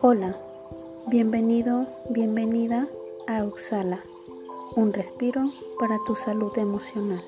Hola, bienvenido, bienvenida a Uxala, un respiro para tu salud emocional.